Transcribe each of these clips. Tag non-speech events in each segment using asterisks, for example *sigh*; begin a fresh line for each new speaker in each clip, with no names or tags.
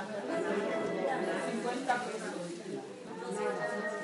Bienvenidas a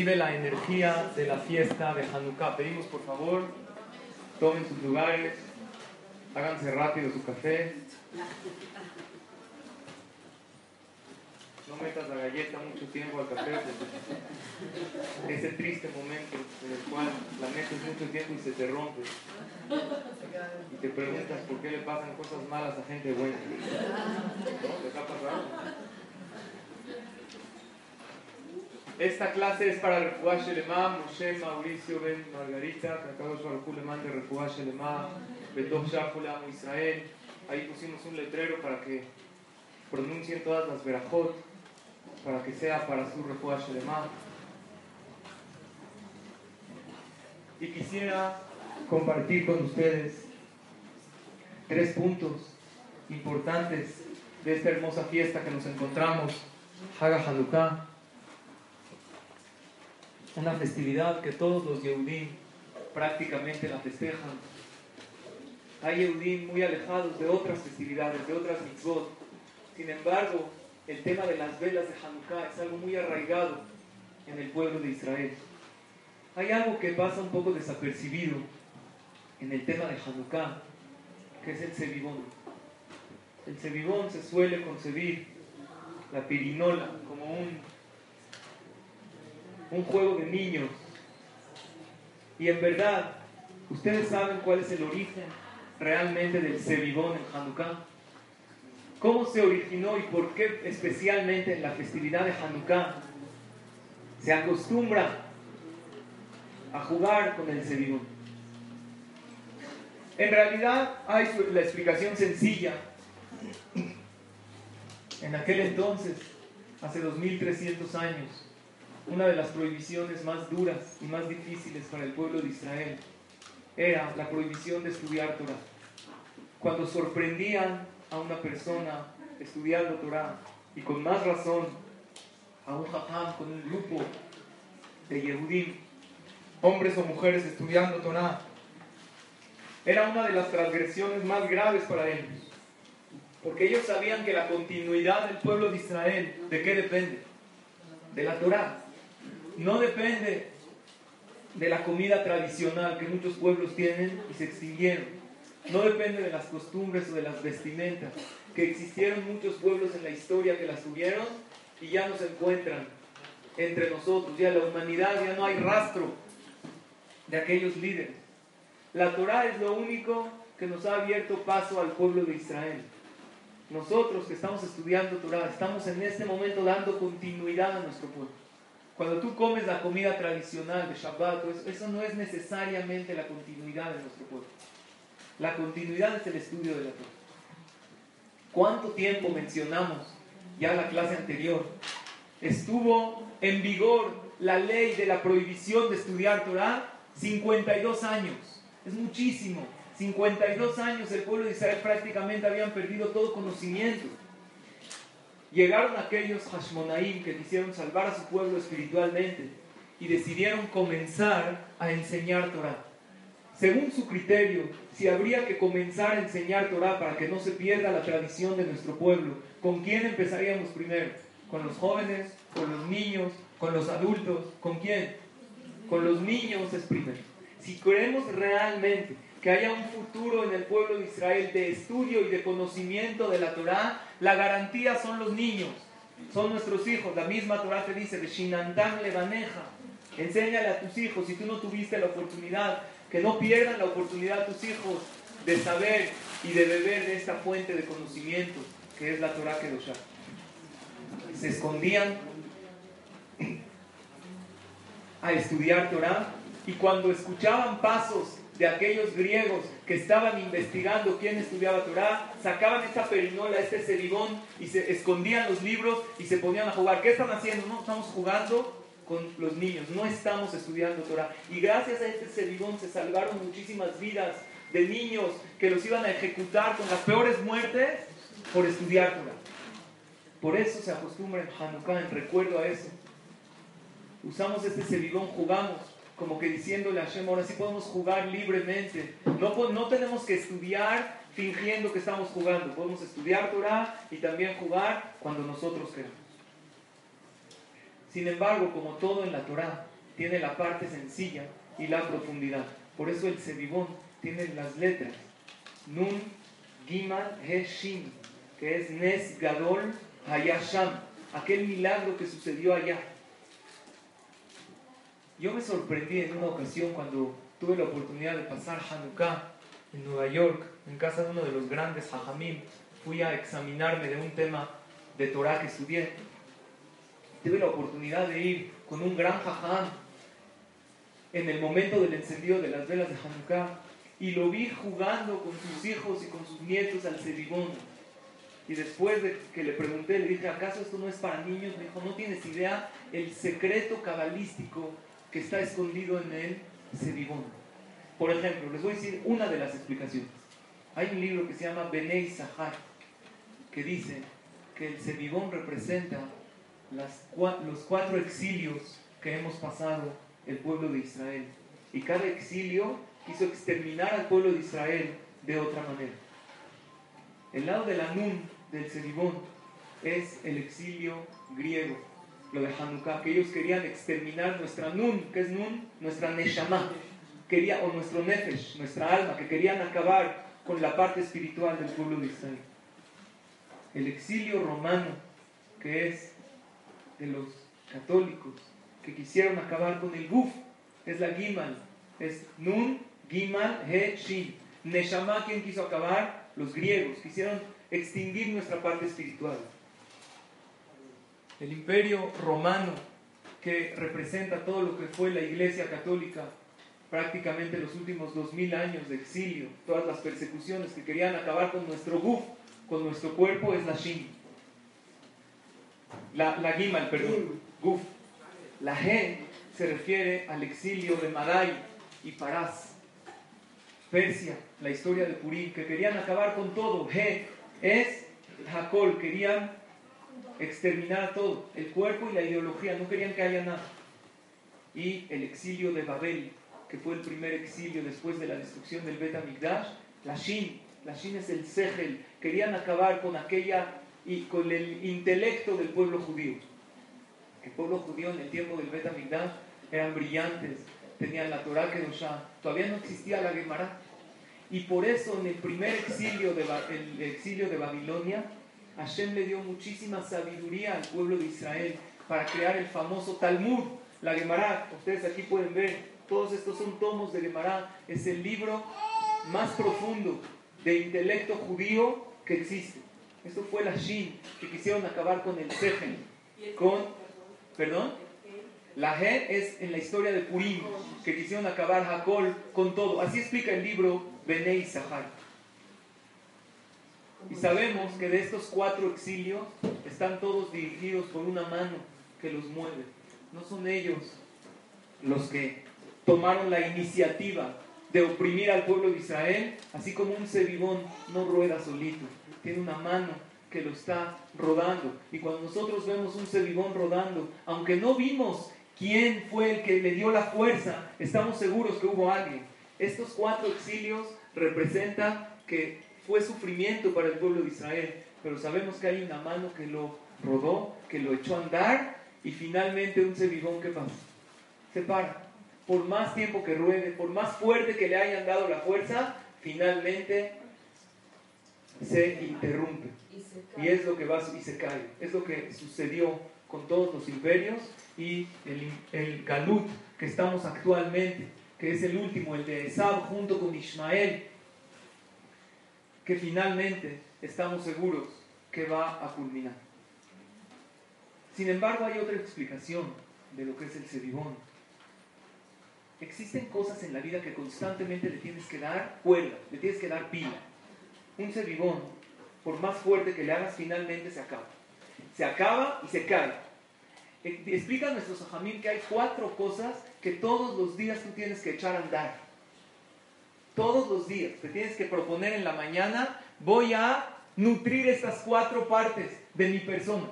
recibe la energía de la fiesta de Hanukkah. Pedimos por favor, tomen sus lugares, háganse rápido su café. No metas la galleta mucho tiempo al café, ese triste momento en el cual la metes mucho tiempo y se te rompe. Y te preguntas por qué le pasan cosas malas a gente buena. ¿No? ¿Les ha pasado? Esta clase es para el Refuah Moshe, Mauricio, Ben, Margarita, Kakadosh Baruch le mande Refuah Shelema, Betov Shafula, Israel. Ahí pusimos un letrero para que pronuncien todas las verajot, para que sea para su Refuah Shelema. Y quisiera compartir con ustedes tres puntos importantes de esta hermosa fiesta que nos encontramos, Haga Hanukkah una festividad que todos los Yehudim prácticamente la festejan. Hay Yehudim muy alejados de otras festividades, de otras mitzvot. Sin embargo, el tema de las velas de Hanukkah es algo muy arraigado en el pueblo de Israel. Hay algo que pasa un poco desapercibido en el tema de Hanukkah, que es el cebibón. El cebibón se suele concebir, la pirinola, como un un juego de niños. Y en verdad, ¿ustedes saben cuál es el origen realmente del Sebibón en Hanukkah? ¿Cómo se originó y por qué especialmente en la festividad de Hanukkah se acostumbra a jugar con el Sebibón? En realidad hay la explicación sencilla. En aquel entonces, hace 2300 años, una de las prohibiciones más duras y más difíciles para el pueblo de Israel era la prohibición de estudiar Torah. Cuando sorprendían a una persona estudiando Torah, y con más razón a un jajam con un grupo de Yehudim, hombres o mujeres estudiando Torah, era una de las transgresiones más graves para ellos. Porque ellos sabían que la continuidad del pueblo de Israel, ¿de qué depende? De la Torah no depende de la comida tradicional que muchos pueblos tienen y se extinguieron. No depende de las costumbres o de las vestimentas, que existieron muchos pueblos en la historia que las tuvieron y ya no se encuentran entre nosotros. Ya la humanidad ya no hay rastro de aquellos líderes. La Torah es lo único que nos ha abierto paso al pueblo de Israel. Nosotros que estamos estudiando Torah, estamos en este momento dando continuidad a nuestro pueblo. Cuando tú comes la comida tradicional de Shabbat, eso no es necesariamente la continuidad de nuestro pueblo. La continuidad es el estudio de la Torah. ¿Cuánto tiempo mencionamos ya en la clase anterior? Estuvo en vigor la ley de la prohibición de estudiar Torah 52 años. Es muchísimo. 52 años el pueblo de Israel prácticamente habían perdido todo conocimiento. Llegaron aquellos Hashmonaim que quisieron salvar a su pueblo espiritualmente y decidieron comenzar a enseñar Torah. Según su criterio, si habría que comenzar a enseñar Torah para que no se pierda la tradición de nuestro pueblo, ¿con quién empezaríamos primero? ¿Con los jóvenes? ¿Con los niños? ¿Con los adultos? ¿Con quién? Con los niños es primero. Si queremos realmente que haya un futuro en el pueblo de Israel de estudio y de conocimiento de la Torah, la garantía son los niños, son nuestros hijos. La misma Torah te dice, Shinantam levaneja, enséñale a tus hijos, si tú no tuviste la oportunidad, que no pierdan la oportunidad tus hijos de saber y de beber de esta fuente de conocimiento que es la Torah Kedoshah. Se escondían a estudiar Torah y cuando escuchaban pasos de aquellos griegos que estaban investigando quién estudiaba Torah, sacaban esta perinola, este ceribón y se escondían los libros y se ponían a jugar. ¿Qué están haciendo? No, estamos jugando con los niños, no estamos estudiando Torah. Y gracias a este ceribón se salvaron muchísimas vidas de niños que los iban a ejecutar con las peores muertes por estudiar Torah. Por eso se acostumbra en Hanukkah, en recuerdo a eso. Usamos este ceribón, jugamos como que diciéndole a Hashem, ahora sí podemos jugar libremente. No, no tenemos que estudiar fingiendo que estamos jugando. Podemos estudiar Torah y también jugar cuando nosotros queramos. Sin embargo, como todo en la Torah, tiene la parte sencilla y la profundidad. Por eso el Sebibón tiene las letras Nun, Gimal, He, Shin, que es Nes Gadol Hayasham, aquel milagro que sucedió allá. Yo me sorprendí en una ocasión cuando tuve la oportunidad de pasar Hanukkah en Nueva York, en casa de uno de los grandes Hajamim. Fui a examinarme de un tema de Torah que estudié. Tuve la oportunidad de ir con un gran Jajam en el momento del encendido de las velas de Hanukkah y lo vi jugando con sus hijos y con sus nietos al Sedibón. Y después de que le pregunté, le dije, ¿acaso esto no es para niños? Me dijo, no tienes idea el secreto cabalístico que está escondido en el Sedibón. Por ejemplo, les voy a decir una de las explicaciones. Hay un libro que se llama Benei Sahar, que dice que el Sedibón representa los cuatro exilios que hemos pasado el pueblo de Israel. Y cada exilio quiso exterminar al pueblo de Israel de otra manera. El lado del Anún, del Seribón, es el exilio griego, lo de Hanukkah, que ellos querían exterminar nuestra Nun, que es Nun, nuestra Neshama, quería, o nuestro Nefesh, nuestra alma, que querían acabar con la parte espiritual del pueblo de Israel. El exilio romano, que es de los católicos, que quisieron acabar con el Guf, es la Gimal, es Nun, Gimal, He, Shin. Neshama, ¿quién quiso acabar? Los griegos, quisieron extinguir nuestra parte espiritual. El imperio romano, que representa todo lo que fue la iglesia católica, prácticamente los últimos dos mil años de exilio, todas las persecuciones que querían acabar con nuestro guf, con nuestro cuerpo, es la shin. La, la gimal, perdón, guf. La He se refiere al exilio de Madai y Parás. Persia, la historia de Purim, que querían acabar con todo. He es Hakol, querían exterminar todo, el cuerpo y la ideología, no querían que haya nada. Y el exilio de Babel, que fue el primer exilio después de la destrucción del Bet Amigdash, la Shin, la Shin es el Segel, querían acabar con aquella y con el intelecto del pueblo judío. El pueblo judío en el tiempo del Bet Amigdash eran brillantes, tenían la Torah Kedoshah, todavía no existía la Gemara. Y por eso en el primer exilio de, el exilio de Babilonia, Hashem le dio muchísima sabiduría al pueblo de Israel para crear el famoso Talmud, la Gemara. Ustedes aquí pueden ver, todos estos son tomos de Gemara. Es el libro más profundo de intelecto judío que existe. Esto fue la Shin, que quisieron acabar con el Sejen. Con, ¿Perdón? La G es en la historia de Purim, que quisieron acabar Hakol con todo. Así explica el libro Benei Sahar. Y sabemos que de estos cuatro exilios están todos dirigidos por una mano que los mueve. No son ellos los que tomaron la iniciativa de oprimir al pueblo de Israel, así como un cebibón no rueda solito, tiene una mano que lo está rodando. Y cuando nosotros vemos un cebibón rodando, aunque no vimos quién fue el que le dio la fuerza, estamos seguros que hubo alguien. Estos cuatro exilios representan que fue sufrimiento para el pueblo de Israel, pero sabemos que hay una mano que lo rodó, que lo echó a andar y finalmente un cebibón que pasa. Se para. Por más tiempo que ruede, por más fuerte que le hayan dado la fuerza, finalmente se interrumpe. Y, es lo que va y se cae. Es lo que sucedió con todos los imperios y el, el Galut que estamos actualmente, que es el último, el de Esab junto con Ismael, que finalmente estamos seguros que va a culminar. Sin embargo, hay otra explicación de lo que es el sedibón. Existen cosas en la vida que constantemente le tienes que dar cuerda, le tienes que dar pila. Un sedibón, por más fuerte que le hagas, finalmente se acaba. Se acaba y se cae. Explica a nuestros ajamín que hay cuatro cosas que todos los días tú tienes que echar a andar. Todos los días te tienes que proponer en la mañana, voy a nutrir estas cuatro partes de mi persona.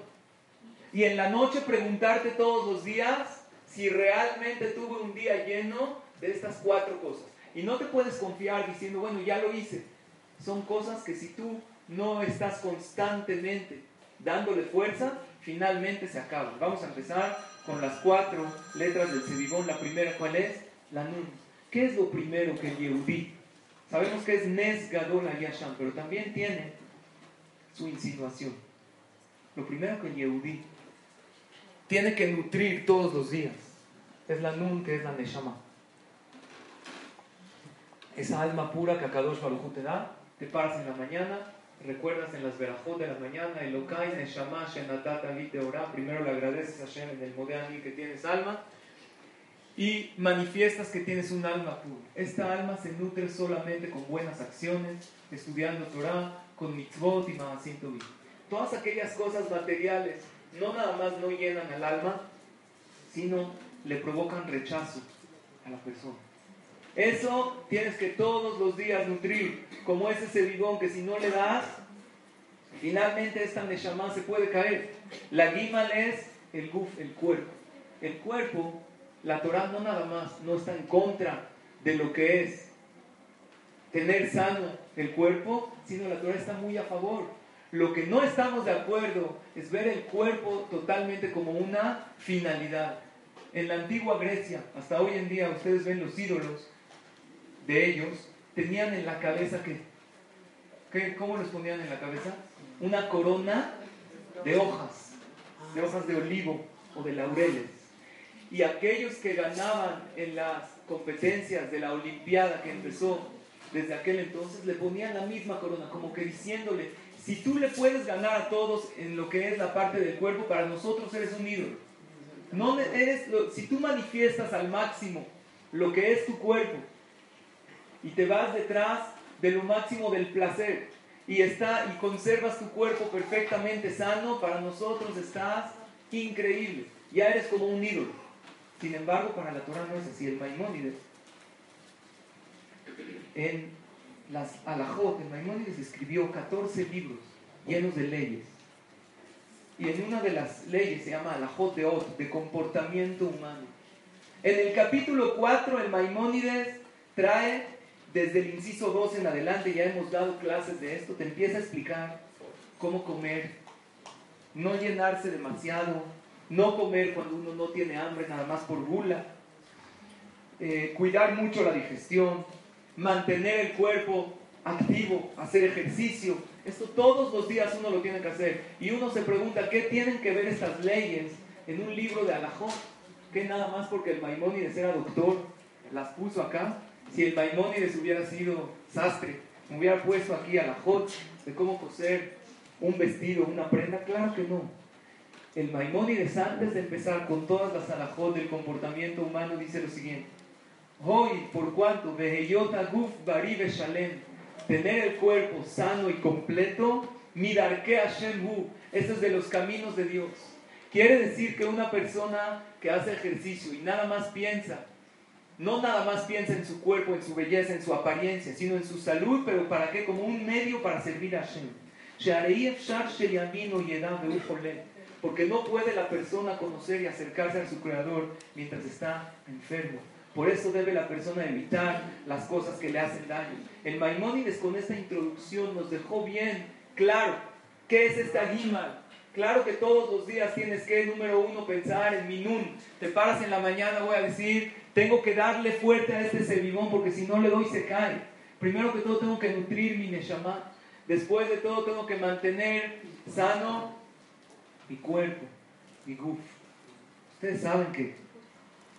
Y en la noche preguntarte todos los días si realmente tuve un día lleno de estas cuatro cosas. Y no te puedes confiar diciendo, bueno, ya lo hice. Son cosas que si tú no estás constantemente dándole fuerza, finalmente se acaba. Vamos a empezar con las cuatro letras del Sedibón. La primera, ¿cuál es? La Nun. ¿Qué es lo primero que el? Sabemos que es Nes Gadol Yasham, pero también tiene su insinuación. Lo primero que el tiene que nutrir todos los días es la Nun, que es la Neshama. Esa alma pura que Akadosh Baruj te da, te paras en la mañana, recuerdas en las verajot de la mañana, el Okai, Neshama, Shenatat, te Ora, primero le agradeces a Shem en el Modeani que tienes alma, y manifiestas que tienes un alma pura. Esta alma se nutre solamente con buenas acciones, estudiando Torah, con mitzvot y maasim Todas aquellas cosas materiales no nada más no llenan al alma, sino le provocan rechazo a la persona. Eso tienes que todos los días nutrir, como es ese bidón que si no le das, finalmente esta neshama se puede caer. La gimal es el guf, el cuerpo. El cuerpo la Torah no nada más no está en contra de lo que es tener sano el cuerpo, sino la Torah está muy a favor. Lo que no estamos de acuerdo es ver el cuerpo totalmente como una finalidad. En la antigua Grecia, hasta hoy en día, ustedes ven los ídolos de ellos, tenían en la cabeza que, ¿cómo les ponían en la cabeza? Una corona de hojas, de hojas de olivo o de laureles y aquellos que ganaban en las competencias de la Olimpiada que empezó desde aquel entonces, le ponían la misma corona, como que diciéndole, si tú le puedes ganar a todos en lo que es la parte del cuerpo, para nosotros eres un ídolo. No eres, si tú manifiestas al máximo lo que es tu cuerpo y te vas detrás de lo máximo del placer y, está, y conservas tu cuerpo perfectamente sano, para nosotros estás increíble. Ya eres como un ídolo. Sin embargo, para la Torah no es así. El Maimónides, en las Alajot, el Maimónides escribió 14 libros llenos de leyes. Y en una de las leyes se llama Alajot de Ot, de comportamiento humano. En el capítulo 4, el Maimónides trae, desde el inciso 2 en adelante, ya hemos dado clases de esto, te empieza a explicar cómo comer, no llenarse demasiado, no comer cuando uno no tiene hambre nada más por gula, eh, cuidar mucho la digestión, mantener el cuerpo activo, hacer ejercicio. Esto todos los días uno lo tiene que hacer. Y uno se pregunta, ¿qué tienen que ver estas leyes en un libro de Alajón? Que nada más porque el Maimónides era doctor, las puso acá. Si el Maimónides hubiera sido sastre, hubiera puesto aquí Alajot de cómo coser un vestido, una prenda, claro que no. El Maimónides, antes de empezar con todas las alajot del comportamiento humano, dice lo siguiente: Hoy, por cuanto, guf bari shalem, tener el cuerpo sano y completo, midarke Hashem hu, eso es de los caminos de Dios. Quiere decir que una persona que hace ejercicio y nada más piensa, no nada más piensa en su cuerpo, en su belleza, en su apariencia, sino en su salud, pero ¿para qué? Como un medio para servir a Hashem porque no puede la persona conocer y acercarse a su creador mientras está enfermo. Por eso debe la persona evitar las cosas que le hacen daño. El Maimónides con esta introducción nos dejó bien claro qué es esta guima. Claro que todos los días tienes que, número uno, pensar en mi nun. Te paras en la mañana, voy a decir, tengo que darle fuerte a este sebibón porque si no le doy se cae. Primero que todo tengo que nutrir mi neshama. Después de todo tengo que mantener sano mi cuerpo, mi guf. Ustedes saben que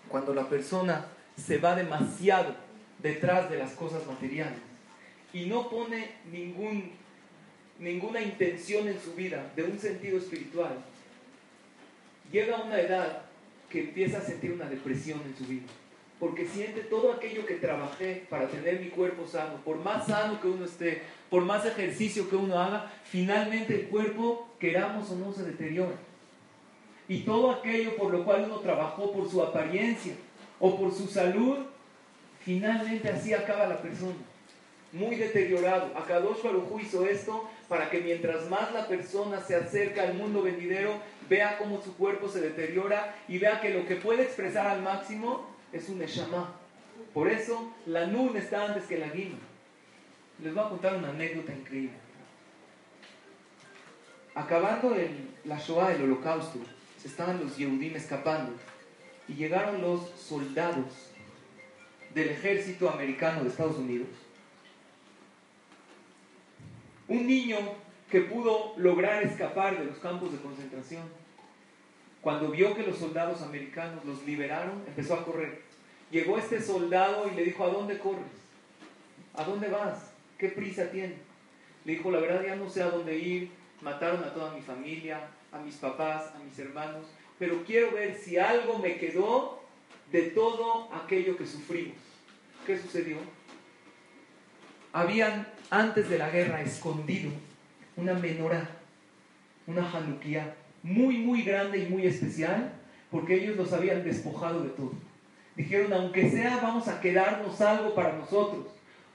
cuando la persona se va demasiado detrás de las cosas materiales y no pone ningún, ninguna intención en su vida de un sentido espiritual, llega a una edad que empieza a sentir una depresión en su vida. Porque siente todo aquello que trabajé para tener mi cuerpo sano, por más sano que uno esté, por más ejercicio que uno haga, finalmente el cuerpo, queramos o no, se deteriora. Y todo aquello por lo cual uno trabajó por su apariencia o por su salud, finalmente así acaba la persona. Muy deteriorado. Akadosh Baruj hizo esto para que mientras más la persona se acerca al mundo venidero, vea cómo su cuerpo se deteriora y vea que lo que puede expresar al máximo es un Neshama. Por eso la Nun está antes que la Guima. Les voy a contar una anécdota increíble. acabando la Shoah, el holocausto, estaban los Yehudim escapando y llegaron los soldados del ejército americano de Estados Unidos. Un niño que pudo lograr escapar de los campos de concentración, cuando vio que los soldados americanos los liberaron, empezó a correr. Llegó este soldado y le dijo, ¿a dónde corres? ¿A dónde vas? ¿Qué prisa tienes? Le dijo, la verdad ya no sé a dónde ir, mataron a toda mi familia, a mis papás, a mis hermanos, pero quiero ver si algo me quedó de todo aquello que sufrimos. ¿Qué sucedió? Habían antes de la guerra escondido una menorá, una januquía muy, muy grande y muy especial, porque ellos los habían despojado de todo. Dijeron, aunque sea, vamos a quedarnos algo para nosotros,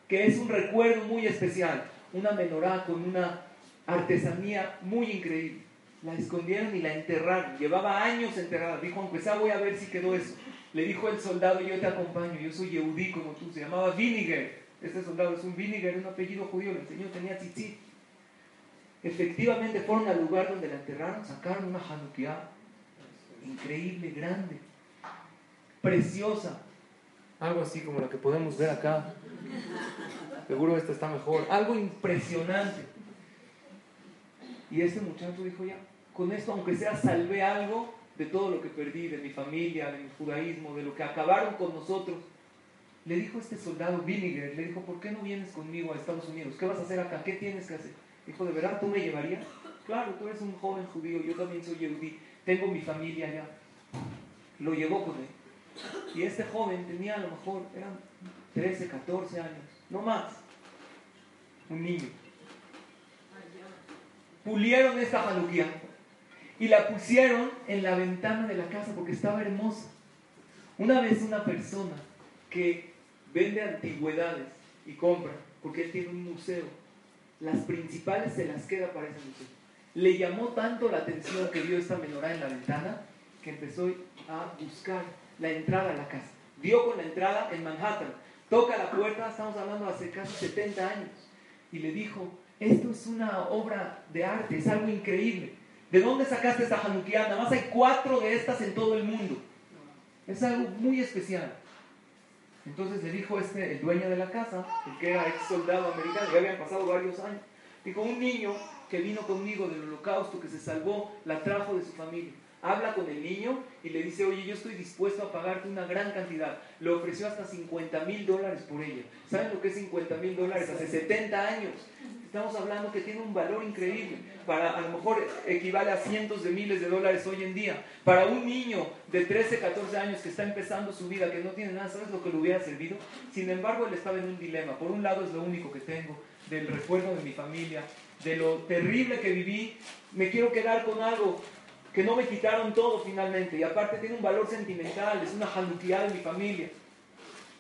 que es un recuerdo muy especial, una menorá con una artesanía muy increíble. La escondieron y la enterraron. Llevaba años enterrada. Dijo, aunque sea, voy a ver si quedó eso. Le dijo el soldado, yo te acompaño, yo soy Yehudí como tú. Se llamaba Vinegar. Este soldado es un Vinegar, un apellido judío. Le enseñó, tenía tzitzit. Efectivamente fueron al lugar donde la enterraron, sacaron una Hanukkah increíble, grande, preciosa, algo así como la que podemos ver acá. Seguro esta está mejor, algo impresionante. Y este muchacho dijo ya, con esto aunque sea salvé algo de todo lo que perdí, de mi familia, de mi judaísmo, de lo que acabaron con nosotros. Le dijo este soldado Vinegar, le dijo, ¿por qué no vienes conmigo a Estados Unidos? ¿Qué vas a hacer acá? ¿Qué tienes que hacer? Dijo, ¿de verdad tú me llevarías? Claro, tú eres un joven judío, yo también soy judí, tengo mi familia allá. Lo llevó con él. Y este joven tenía a lo mejor, eran 13, 14 años, no más. Un niño. Pulieron esta jaluquía y la pusieron en la ventana de la casa porque estaba hermosa. Una vez una persona que vende antigüedades y compra, porque él tiene un museo, las principales se las queda para ese museo. Le llamó tanto la atención que vio esta menorá en la ventana que empezó a buscar la entrada a la casa. Vio con la entrada en Manhattan. Toca la puerta, estamos hablando hace casi 70 años. Y le dijo, esto es una obra de arte, es algo increíble. ¿De dónde sacaste esta Hanukkah? Nada más hay cuatro de estas en todo el mundo. Es algo muy especial. Entonces le dijo este, el dueño de la casa, el que era ex soldado americano, ya habían pasado varios años, dijo, un niño que vino conmigo del holocausto, que se salvó, la trajo de su familia. Habla con el niño y le dice, oye, yo estoy dispuesto a pagarte una gran cantidad. Le ofreció hasta 50 mil dólares por ella. ¿Saben lo que es 50 mil dólares? Hace 70 años. Estamos hablando que tiene un valor increíble. Para, a lo mejor equivale a cientos de miles de dólares hoy en día. Para un niño de 13, 14 años que está empezando su vida, que no tiene nada, ¿sabes lo que le hubiera servido? Sin embargo, él estaba en un dilema. Por un lado es lo único que tengo del recuerdo de mi familia, de lo terrible que viví. Me quiero quedar con algo que no me quitaron todo finalmente. Y aparte tiene un valor sentimental, es una jaluquía de mi familia.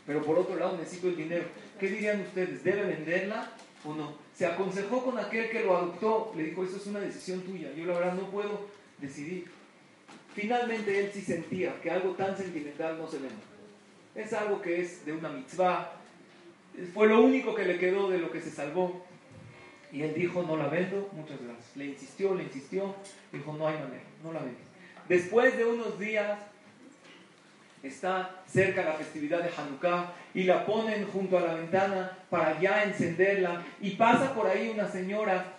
Pero por otro lado necesito el dinero. ¿Qué dirían ustedes? ¿Debe venderla o no? Se aconsejó con aquel que lo adoptó, le dijo, eso es una decisión tuya, yo la verdad no puedo decidir. Finalmente él sí sentía que algo tan sentimental no se vende. Es algo que es de una mitzvah, fue lo único que le quedó de lo que se salvó. Y él dijo, no la vendo, muchas gracias. Le insistió, le insistió, dijo, no hay manera, no la vendo. Después de unos días, está cerca la festividad de Hanukkah y la ponen junto a la ventana para ya encenderla y pasa por ahí una señora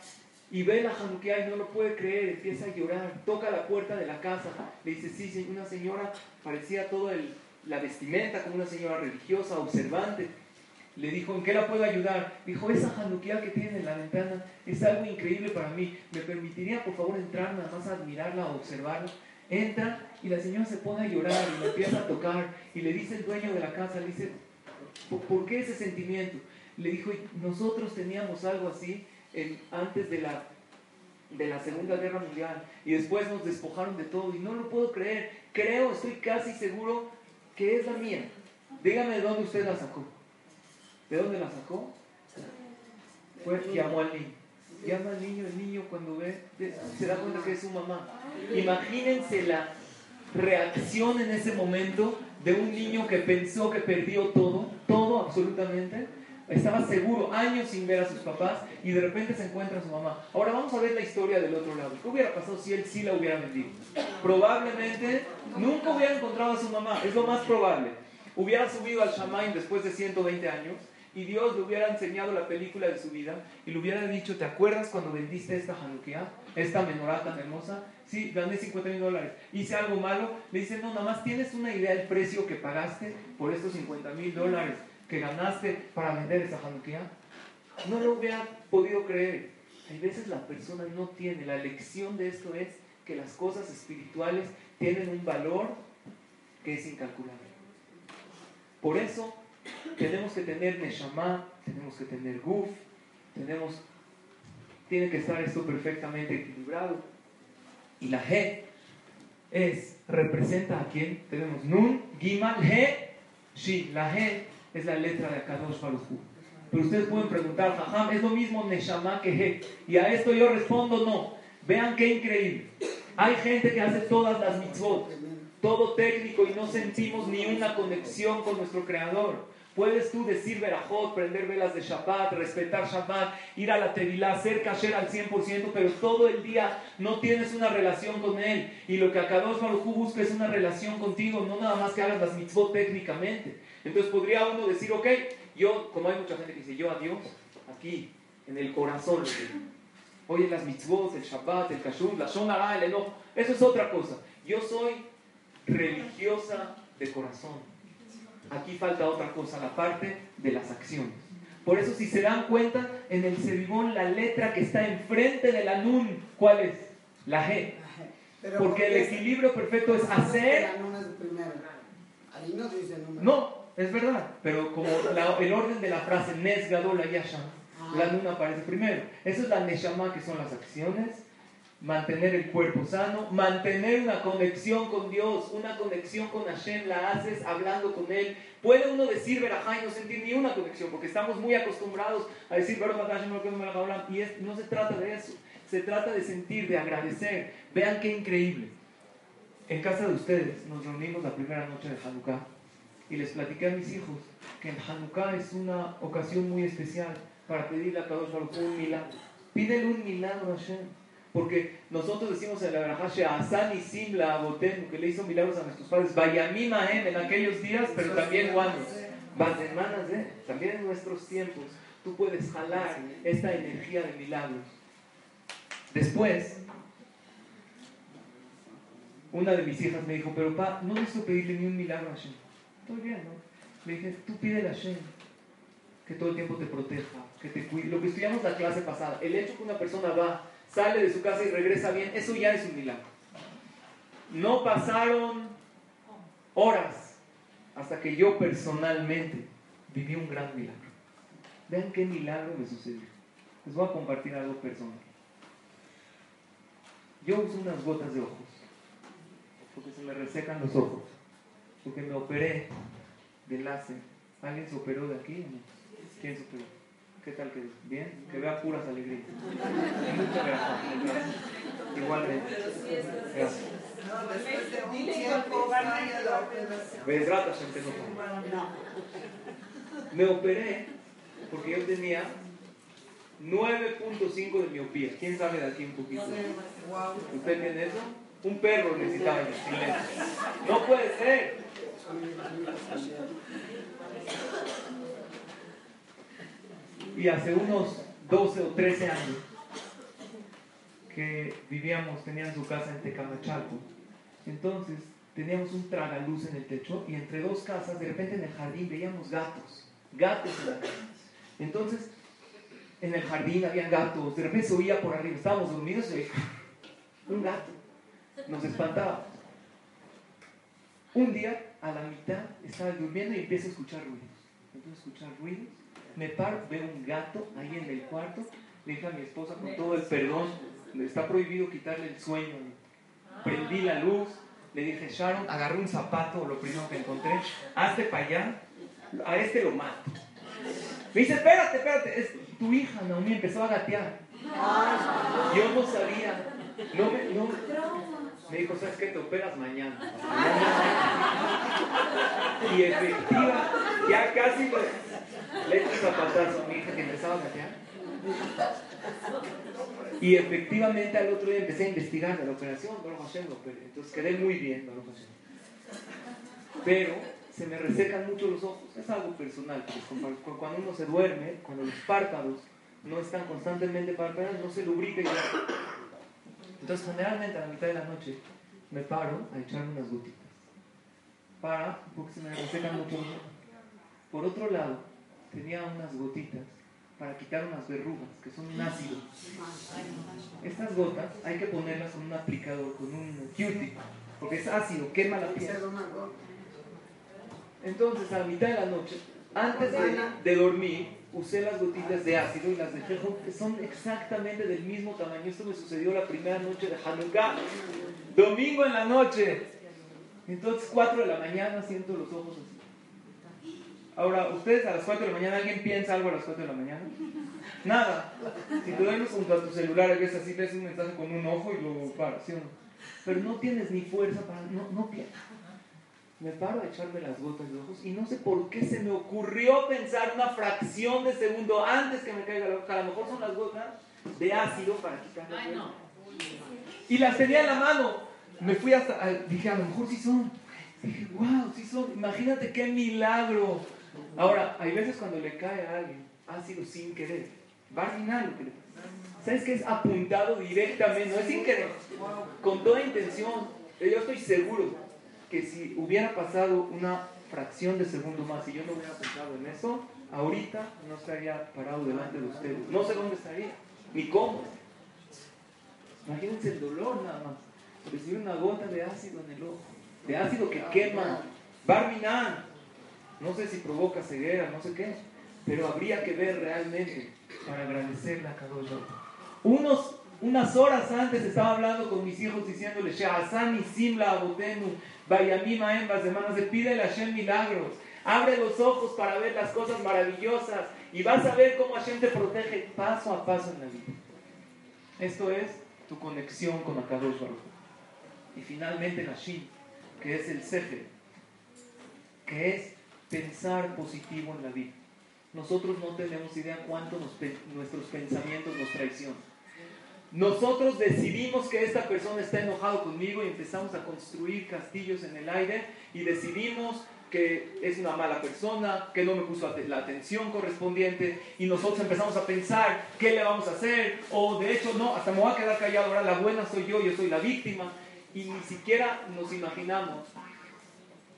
y ve la Hanukkah y no lo puede creer, empieza a llorar, toca la puerta de la casa, le dice, sí, una señora, parecía toda la vestimenta como una señora religiosa, observante, le dijo, ¿en qué la puedo ayudar? Dijo, esa Hanukkah que tiene en la ventana es algo increíble para mí. ¿Me permitiría, por favor, entrar nada más a admirarla, o observarla? Entra y la señora se pone a llorar y le empieza a tocar y le dice el dueño de la casa, le dice, ¿por qué ese sentimiento? Le dijo, nosotros teníamos algo así antes de la, de la Segunda Guerra Mundial y después nos despojaron de todo y no lo puedo creer. Creo, estoy casi seguro que es la mía. Dígame de dónde usted la sacó. ¿De dónde la sacó? Fue, llamó al niño. Llama al niño, el niño cuando ve, se da cuenta que es su mamá. Imagínense la reacción en ese momento de un niño que pensó que perdió todo, todo absolutamente, estaba seguro, años sin ver a sus papás, y de repente se encuentra a su mamá. Ahora vamos a ver la historia del otro lado. ¿Qué hubiera pasado si él sí la hubiera vendido? Probablemente nunca hubiera encontrado a su mamá, es lo más probable. Hubiera subido al Shamaim después de 120 años y Dios le hubiera enseñado la película de su vida y le hubiera dicho, ¿te acuerdas cuando vendiste esta Hanukkah, esta menorá tan hermosa? Sí, gané 50 mil dólares. Hice algo malo. Le dice, no, nada más tienes una idea del precio que pagaste por estos 50 mil dólares que ganaste para vender esa Hanukkah. No lo hubiera podido creer. Hay veces la persona no tiene. La lección de esto es que las cosas espirituales tienen un valor que es incalculable. Por eso tenemos que tener Neshama, tenemos que tener Guf, tenemos, tiene que estar esto perfectamente equilibrado. Y la G es, representa a quién? Tenemos Nun, Gimal, He, Shi. La G es la letra de Akadosh Baruj Pero ustedes pueden preguntar, Jajam, ¿es lo mismo Neshama que He? Y a esto yo respondo no. Vean qué increíble. Hay gente que hace todas las mitzvot, todo técnico y no sentimos ni una conexión con nuestro Creador. Puedes tú decir verajot, prender velas de Shabbat, respetar Shabbat, ir a la Tevilá, ser kasher al 100%, pero todo el día no tienes una relación con Él. Y lo que Akadosh Baruj busca es una relación contigo, no nada más que hagas las mitzvot técnicamente. Entonces podría uno decir, ok, yo, como hay mucha gente que dice, yo a Dios, aquí, en el corazón, oye las mitzvot, el Shabbat, el Kashur, la Shonara, el enojo, eso es otra cosa. Yo soy religiosa de corazón Aquí falta otra cosa, la parte de las acciones. Por eso, si se dan cuenta, en el Sebibón la letra que está enfrente de la Nun, ¿cuál es? La G. Porque el equilibrio perfecto es hacer. No, es verdad. Pero como el orden de la frase Nes Gadol Yasha, la Nun aparece primero. Eso es la Neshama, que son las acciones mantener el cuerpo sano, mantener una conexión con Dios, una conexión con Hashem, la haces hablando con Él. Puede uno decir verajá y no sentir ni una conexión, porque estamos muy acostumbrados a decir y no se trata de eso, se trata de sentir, de agradecer. Vean qué increíble. En casa de ustedes nos reunimos la primera noche de Hanukkah y les platiqué a mis hijos que en Hanukkah es una ocasión muy especial para pedirle a Kadosh Baruch un milagro. Pídele un milagro a Hashem. Porque nosotros decimos en la Berajá, Asan y Simla Abotenu, que le hizo milagros a nuestros padres, Vayamima en aquellos días, pero también cuando, semanas, ¿eh? también en nuestros tiempos, tú puedes jalar esta energía de milagros. Después, una de mis hijas me dijo, pero pa, no necesito pedirle ni un milagro a Hashem. Estoy bien, ¿no? Le dije, tú pídele a Hashem que todo el tiempo te proteja, que te cuide. Lo que estudiamos la clase pasada, el hecho que una persona va sale de su casa y regresa bien, eso ya es un milagro. No pasaron horas hasta que yo personalmente viví un gran milagro. Vean qué milagro me sucedió. Les voy a compartir algo personal. Yo uso unas gotas de ojos, porque se me resecan los ojos, porque me operé de láser. ¿Alguien se operó de aquí? ¿Quién se operó? ¿Qué tal que bien? Que vea puras alegrías. Muchas gracias. Igualmente. Gracias. Me operé porque yo tenía 9.5 de miopía. ¿Quién sabe de aquí un poquito? ¿Usted tiene eso? Un perro necesitaba No puede ser. Y hace unos 12 o 13 años que vivíamos, tenían su casa en Tecamachalco. Entonces teníamos un tragaluz en el techo y entre dos casas, de repente en el jardín veíamos gatos, gatos en la casa. Entonces, en el jardín había gatos, de repente se oía por arriba, estábamos dormidos y *laughs* un gato. Nos espantaba. Un día, a la mitad, estaba durmiendo y empiezo a escuchar ruidos. Empiezo a escuchar ruidos me paro, veo un gato ahí en el cuarto, le dije a mi esposa con todo el perdón, está prohibido quitarle el sueño. Prendí la luz, le dije, Sharon, agarré un zapato, lo primero que encontré, hazte para allá, a este lo mato. Me dice, espérate, espérate, es tu hija, Naomi, empezó a gatear. Yo no sabía, no me, no, me dijo, ¿sabes qué? Te operas mañana. Y efectiva, ya casi le un zapatazo a mi hija que empezaba a gatear. Y efectivamente al otro día empecé a investigar la operación, entonces quedé muy bien, pero se me resecan mucho los ojos, es algo personal, cuando uno se duerme, cuando los párpados no están constantemente parpadeando, no se lubrica y Entonces generalmente a la mitad de la noche me paro a echarme unas gotitas para, porque se me resecan mucho. Por otro lado, tenía unas gotitas para quitar unas verrugas, que son un ácido. Estas gotas hay que ponerlas con un aplicador, con un q porque es ácido, quema la piel. Entonces, a mitad de la noche, antes de, dormir, usé las gotitas de ácido y las dejé, son exactamente del mismo tamaño. Esto me sucedió la primera noche de Hanukkah, domingo en la noche. Entonces, 4 de la mañana, siento los ojos así. Ahora, ¿ustedes a las 4 de la mañana alguien piensa algo a las 4 de la mañana? Nada. Si te duermes junto a tu celular y ves así, ves un mensaje con un ojo y lo paras, ¿sí o no? Pero no tienes ni fuerza para... No, no piensas. Me paro a echarme las gotas de ojos y no sé por qué se me ocurrió pensar una fracción de segundo antes que me caiga la boca. A lo mejor son las gotas de ácido para quitar la Y las tenía en la mano. Me fui hasta... Dije, a lo mejor sí son. Dije, wow, sí son. Imagínate qué milagro. Ahora, hay veces cuando le cae a alguien ácido sin querer. A lo que le pasa. ¿Sabes qué es apuntado directamente? No es sin querer. Con toda intención. Yo estoy seguro que si hubiera pasado una fracción de segundo más y yo no hubiera pensado en eso, ahorita no estaría parado delante de ustedes. No sé dónde estaría, ni cómo. Imagínense el dolor nada más. Recibir una gota de ácido en el ojo. De ácido que quema. Barminan. No sé si provoca ceguera, no sé qué, pero habría que ver realmente para agradecerle a cada Unos, unas horas antes estaba hablando con mis hijos diciéndole, y Simla Abotenu, Vayamima Embas, hermanos, pídele a Hashem milagros. Abre los ojos para ver las cosas maravillosas y vas a ver cómo Hashem te protege paso a paso en la vida. Esto es tu conexión con Akadosh Baruch. Y finalmente Nashim, que es el Sefer, que es pensar positivo en la vida. Nosotros no tenemos idea cuánto nuestros pensamientos nos traicionan. Nosotros decidimos que esta persona está enojado conmigo y empezamos a construir castillos en el aire y decidimos que es una mala persona, que no me puso la atención correspondiente y nosotros empezamos a pensar qué le vamos a hacer o de hecho no, hasta me voy a quedar callado, ahora la buena soy yo, yo soy la víctima y ni siquiera nos imaginamos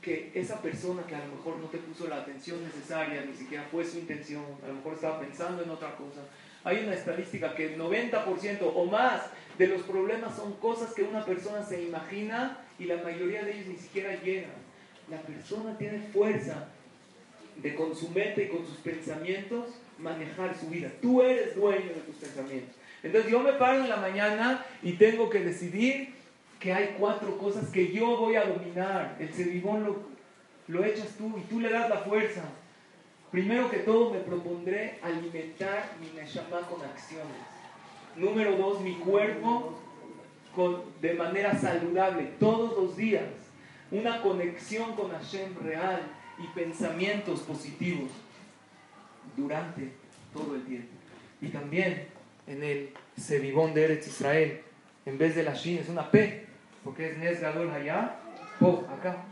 que esa persona que a lo mejor no te puso la atención necesaria, ni siquiera fue su intención, a lo mejor estaba pensando en otra cosa. Hay una estadística que el 90% o más de los problemas son cosas que una persona se imagina y la mayoría de ellos ni siquiera llegan. La persona tiene fuerza de con su mente y con sus pensamientos manejar su vida. Tú eres dueño de tus pensamientos. Entonces yo me paro en la mañana y tengo que decidir que hay cuatro cosas que yo voy a dominar. El cebibón lo, lo echas tú y tú le das la fuerza. Primero que todo me propondré alimentar mi Neshama con acciones. Número dos, mi cuerpo con, de manera saludable todos los días. Una conexión con Hashem real y pensamientos positivos durante todo el tiempo. Y también en el Sebibón de Eretz Israel, en vez de la Shin, es una P porque es Nes allá, acá.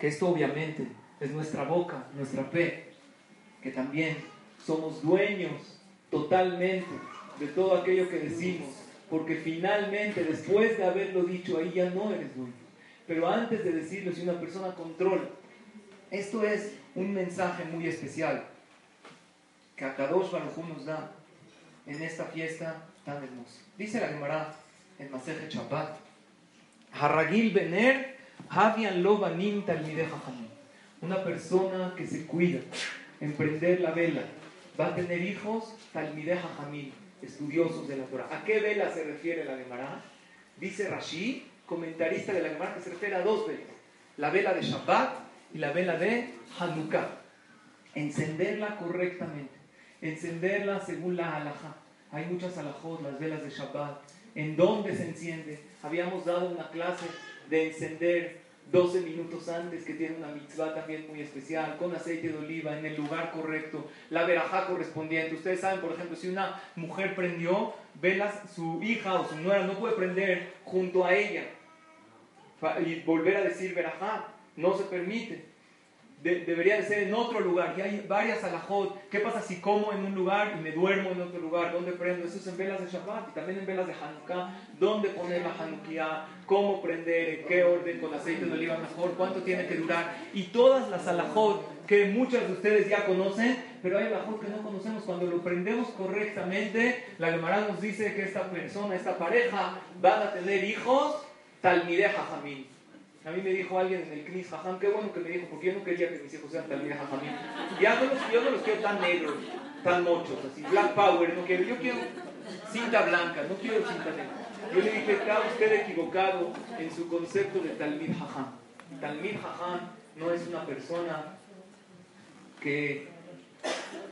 Que esto obviamente es nuestra boca, nuestra fe, que también somos dueños totalmente de todo aquello que decimos, porque finalmente después de haberlo dicho ahí ya no eres dueño. Pero antes de decirlo, si una persona controla, esto es un mensaje muy especial que Akadosh Baruj nos da en esta fiesta tan hermosa. Dice la Gemara en Maseje Shabbat. Harragil Bener, Havian Lobanim Talmideh Una persona que se cuida, emprender la vela, va a tener hijos Talmideh Jajamim, estudiosos de la Torah. ¿A qué vela se refiere la Gemara? Dice Rashi, comentarista de la Gemara, que se refiere a dos velas. La vela de Shabbat y la vela de Hanukkah. Encenderla correctamente. Encenderla según la halajá. Hay muchas halajot, las velas de Shabbat, en dónde se enciende. Habíamos dado una clase de encender 12 minutos antes, que tiene una mitzvah también muy especial, con aceite de oliva, en el lugar correcto, la verajá correspondiente. Ustedes saben, por ejemplo, si una mujer prendió velas, su hija o su nuera no puede prender junto a ella y volver a decir verajá, no se permite debería de ser en otro lugar. Y hay varias alajot. ¿Qué pasa si como en un lugar y me duermo en otro lugar? ¿Dónde prendo? Eso es en velas de Shabbat y también en velas de Hanukkah. ¿Dónde poner la Hanukkah? ¿Cómo prender? ¿En qué orden? ¿Con aceite de oliva mejor? ¿Cuánto tiene que durar? Y todas las alajot que muchas de ustedes ya conocen, pero hay alajot que no conocemos. Cuando lo prendemos correctamente, la Gemara nos dice que esta persona, esta pareja, van a tener hijos, talmideja jamín a mí me dijo alguien en el Knis Jajam, qué bueno que me dijo, porque yo no quería que mis hijos sean tan Jajamín. Yo no los quiero tan negros, tan mochos, así, Black Power, no quiero. Yo quiero cinta blanca, no quiero cinta negra. Yo le dije, está usted equivocado en su concepto de Talmid Jajam. Talmid Jajam no es una persona que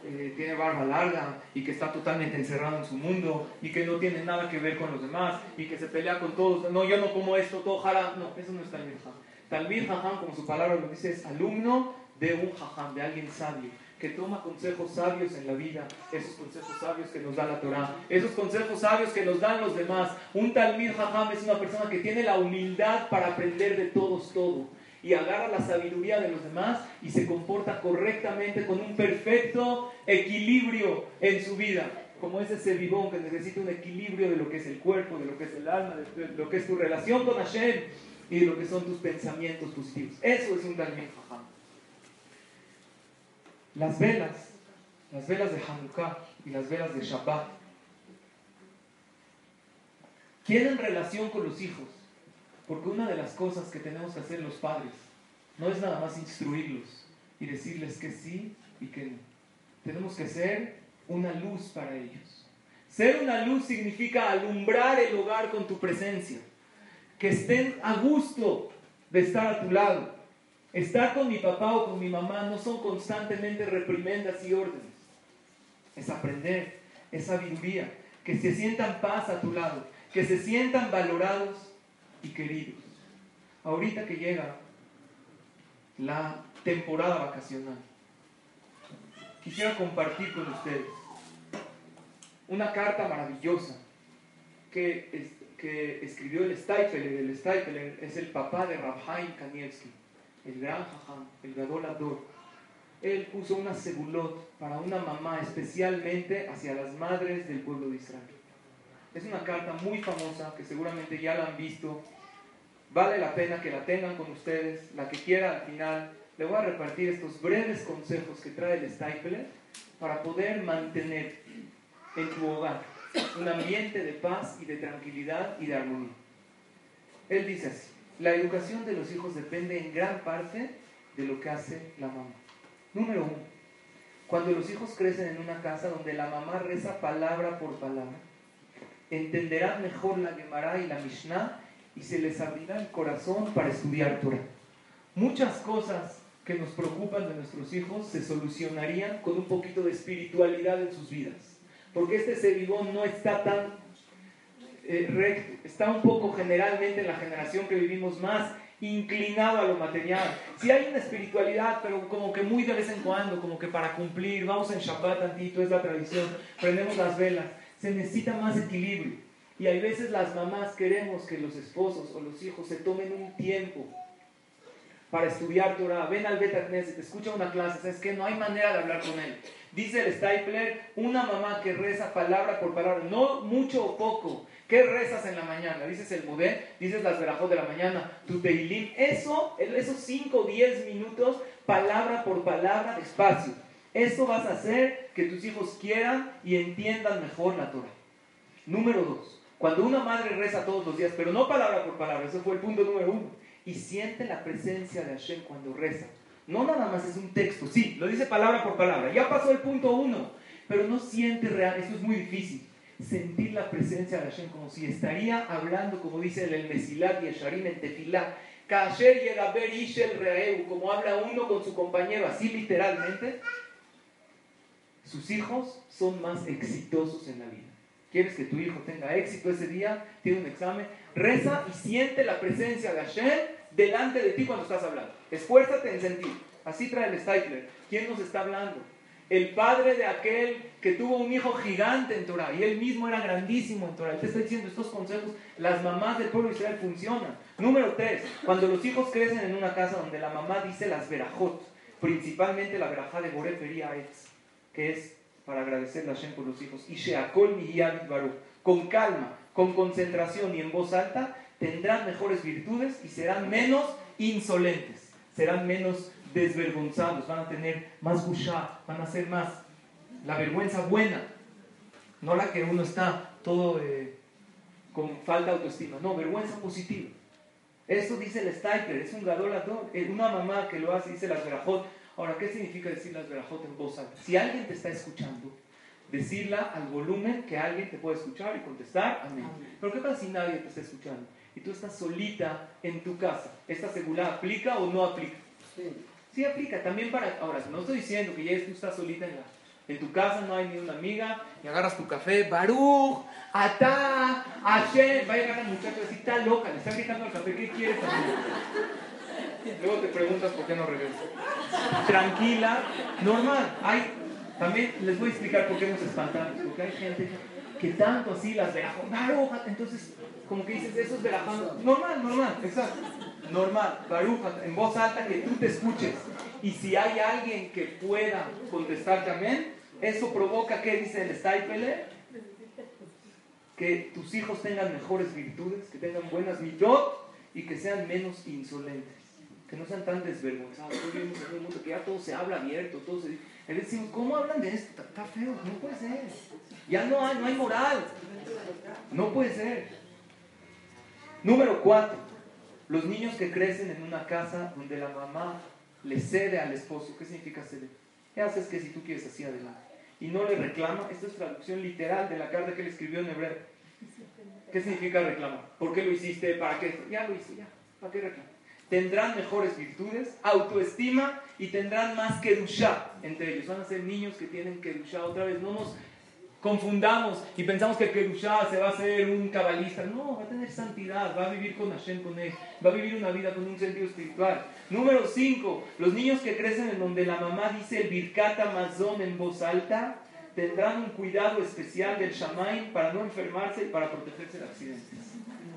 eh, tiene barba larga y que está totalmente encerrado en su mundo y que no tiene nada que ver con los demás y que se pelea con todos. No, yo no como esto, todo jara. No, eso no es Talmid Jajam. Talmid Jajam, como su palabra lo dice, es alumno de un Jajam, de alguien sabio que toma consejos sabios en la vida, esos consejos sabios que nos da la Torah, esos consejos sabios que nos dan los demás. Un Talmid Jajam es una persona que tiene la humildad para aprender de todos todo y agarra la sabiduría de los demás y se comporta correctamente con un perfecto equilibrio en su vida. Como es ese vivón que necesita un equilibrio de lo que es el cuerpo, de lo que es el alma, de lo que es tu relación con Hashem y de lo que son tus pensamientos positivos. Eso es un Talmid Jajam. Las velas, las velas de Hanukkah y las velas de Shabbat, tienen relación con los hijos. Porque una de las cosas que tenemos que hacer los padres no es nada más instruirlos y decirles que sí y que no. Tenemos que ser una luz para ellos. Ser una luz significa alumbrar el hogar con tu presencia. Que estén a gusto de estar a tu lado. Estar con mi papá o con mi mamá no son constantemente reprimendas y órdenes. Es aprender, es sabiduría. Que se sientan paz a tu lado. Que se sientan valorados y queridos, ahorita que llega la temporada vacacional, quisiera compartir con ustedes una carta maravillosa que, que escribió el Steifeler. El Steifeler es el papá de Rabhaim Kanievski, el gran jajam, el gadolador. Él puso una segulot para una mamá especialmente hacia las madres del pueblo de Israel. Es una carta muy famosa que seguramente ya la han visto. Vale la pena que la tengan con ustedes. La que quiera al final, le voy a repartir estos breves consejos que trae el Stipler para poder mantener en tu hogar un ambiente de paz y de tranquilidad y de armonía. Él dice así, la educación de los hijos depende en gran parte de lo que hace la mamá. Número uno, cuando los hijos crecen en una casa donde la mamá reza palabra por palabra, entenderán mejor la Gemara y la Mishnah y se les abrirá el corazón para estudiar Torah. Muchas cosas que nos preocupan de nuestros hijos se solucionarían con un poquito de espiritualidad en sus vidas. Porque este seribón no está tan eh, recto, está un poco generalmente en la generación que vivimos más inclinado a lo material. Si hay una espiritualidad, pero como que muy de vez en cuando, como que para cumplir, vamos en Shabbat tantito, es la tradición, prendemos las velas se necesita más equilibrio. Y hay veces las mamás queremos que los esposos o los hijos se tomen un tiempo para estudiar Torah. Ven al Beta Knesset, escucha una clase, ¿sabes que No hay manera de hablar con él. Dice el Stapler, una mamá que reza palabra por palabra, no mucho o poco. ¿Qué rezas en la mañana? Dices el Mudé, dices las verajos de la mañana, tu Teilim. Eso, esos 5 o 10 minutos, palabra por palabra, despacio eso vas a hacer que tus hijos quieran y entiendan mejor la Torah. Número dos, cuando una madre reza todos los días, pero no palabra por palabra, ese fue el punto número uno, y siente la presencia de Hashem cuando reza. No nada más es un texto, sí, lo dice palabra por palabra, ya pasó el punto uno, pero no siente real, eso es muy difícil. Sentir la presencia de Hashem como si estaría hablando, como dice el Mesilat y el Sharim en Tefilá, como habla uno con su compañero, así literalmente, sus hijos son más exitosos en la vida. ¿Quieres que tu hijo tenga éxito ese día? Tiene un examen. Reza y siente la presencia de Hashem delante de ti cuando estás hablando. Esfuérzate en sentir. Así trae el Stapler. ¿Quién nos está hablando? El padre de aquel que tuvo un hijo gigante en Torah y él mismo era grandísimo en Torah. Te está diciendo estos consejos, las mamás del pueblo de Israel funcionan. Número tres, cuando los hijos crecen en una casa donde la mamá dice las verajot, principalmente la verajá de Boré que es para agradecerle a Hashem por los hijos. Y con calma, con concentración y en voz alta, tendrán mejores virtudes y serán menos insolentes, serán menos desvergonzados, van a tener más busha, van a ser más la vergüenza buena, no la que uno está todo eh, con falta de autoestima, no, vergüenza positiva. Esto dice el Stiper, es un gadolador, una mamá que lo hace, dice las verajot, Ahora, ¿qué significa decir las verajot en voz alta? Si alguien te está escuchando, decirla al volumen que alguien te puede escuchar y contestar, amén. Pero ¿qué pasa si nadie te está escuchando? Y tú estás solita en tu casa. ¿Esta seguridad aplica o no aplica? Sí. Sí aplica, también para... Ahora, no estoy diciendo que ya tú estás solita en, la, en tu casa, no hay ni una amiga, y agarras tu café, Baruch, Ata, Hashem, va a llegar la muchacha así, está loca, le está gritando al café, ¿qué quieres? Luego te preguntas por qué no regresa. Tranquila, normal. Hay, también les voy a explicar por qué nos espantamos. Porque hay gente que tanto así las verajó. Entonces, como que dices, eso es verajando. Normal, normal, exacto. Normal, baruja, en voz alta que tú te escuches. Y si hay alguien que pueda contestar también, eso provoca, ¿qué dice el Staipele? Que tus hijos tengan mejores virtudes, que tengan buenas mitot y que sean menos insolentes que no sean tan desvergonzados. Hoy vivimos en un mundo que ya todo se habla abierto, todo se dice. ¿cómo hablan de esto? Está feo, no puede ser. Ya no hay, no hay moral. No puede ser. Número cuatro, los niños que crecen en una casa donde la mamá le cede al esposo. ¿Qué significa ceder? ¿Qué haces que si tú quieres así adelante? Y no le reclama, esta es traducción literal de la carta que él escribió en hebreo. ¿Qué significa reclamar? ¿Por qué lo hiciste? ¿Para qué? Ya lo hice, ya. ¿Para qué reclamar? Tendrán mejores virtudes, autoestima y tendrán más kedushá entre ellos. Van a ser niños que tienen kedushá. Otra vez, no nos confundamos y pensamos que kedushá se va a ser un cabalista. No, va a tener santidad, va a vivir con Hashem, con va a vivir una vida con un sentido espiritual. Número 5, los niños que crecen en donde la mamá dice el birkat amazon en voz alta, tendrán un cuidado especial del shamay para no enfermarse y para protegerse de accidentes.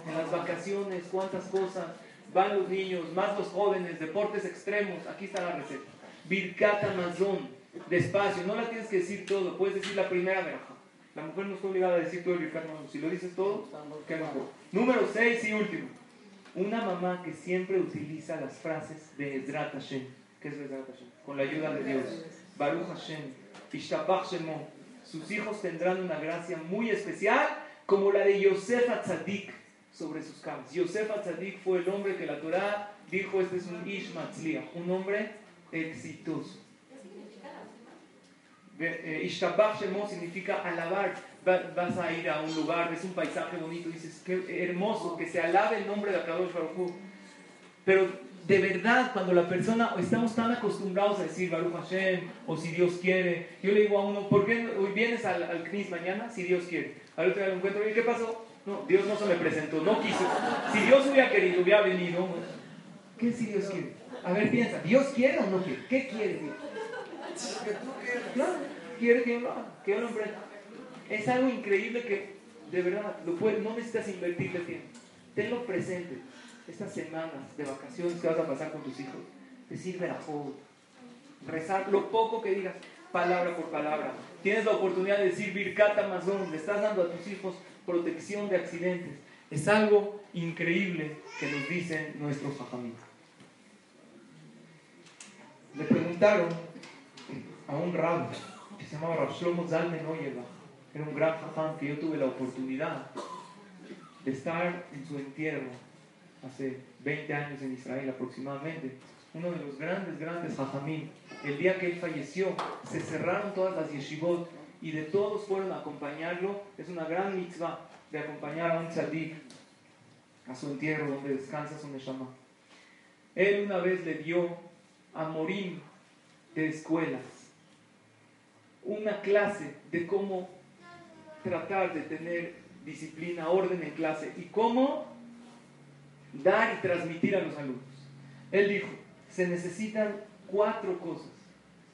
En las vacaciones, cuántas cosas van los niños, más los jóvenes, deportes extremos, aquí está la receta. Birkat Amazon, despacio, no la tienes que decir todo, puedes decir la primera veraja. La mujer no está obligada a decir todo el Birkat si lo dices todo, qué mejor. Número 6 y último, una mamá que siempre utiliza las frases de Ezrat Hashem. ¿Qué es Ezrat Hashem? Con la ayuda de Dios. Baruch Hashem, Ishtabach Shemo. Sus hijos tendrán una gracia muy especial como la de Yosef Atzadik sobre sus camas. Yosef Atzadik fue el hombre que la Torah dijo, este es un Ish un hombre exitoso. Eh, Ishtabach Shemo significa alabar. Vas a ir a un lugar, ves un paisaje bonito, dices, qué hermoso, que se alabe el nombre de Akadosh Baruch Pero de verdad, cuando la persona, estamos tan acostumbrados a decir Baruch Hashem, o si Dios quiere, yo le digo a uno, ¿por qué hoy vienes al, al CNIS mañana? Si Dios quiere. Al otro día lo encuentro, ¿y qué pasó? No, Dios no se me presentó, no quiso. Si Dios hubiera querido, hubiera venido. ¿Qué si Dios quiere? A ver, piensa, ¿Dios quiere o no quiere? ¿Qué quiere Dios? Que tú quieras. quiere que yo lo haga, que yo lo emprenda. Es algo increíble que, de verdad, no necesitas invertirle tiempo. Tenlo presente. Estas semanas de vacaciones que vas a pasar con tus hijos, decir verajot, rezar lo poco que digas, palabra por palabra. Tienes la oportunidad de decir Birkat Amazon, le estás dando a tus hijos protección de accidentes. Es algo increíble que nos dicen nuestros fajamim. Le preguntaron a un rabo que se llamaba Shlomo Zalmen era un gran fajam que yo tuve la oportunidad de estar en su entierro hace 20 años en Israel aproximadamente. Uno de los grandes, grandes fajamim. El día que él falleció, se cerraron todas las yeshivot y de todos fueron a acompañarlo. Es una gran mitzvah de acompañar a un tzadik a su entierro donde descansa su neshama. Él una vez le dio a Morim de escuelas una clase de cómo tratar de tener disciplina, orden en clase y cómo dar y transmitir a los alumnos. Él dijo, se necesitan cuatro cosas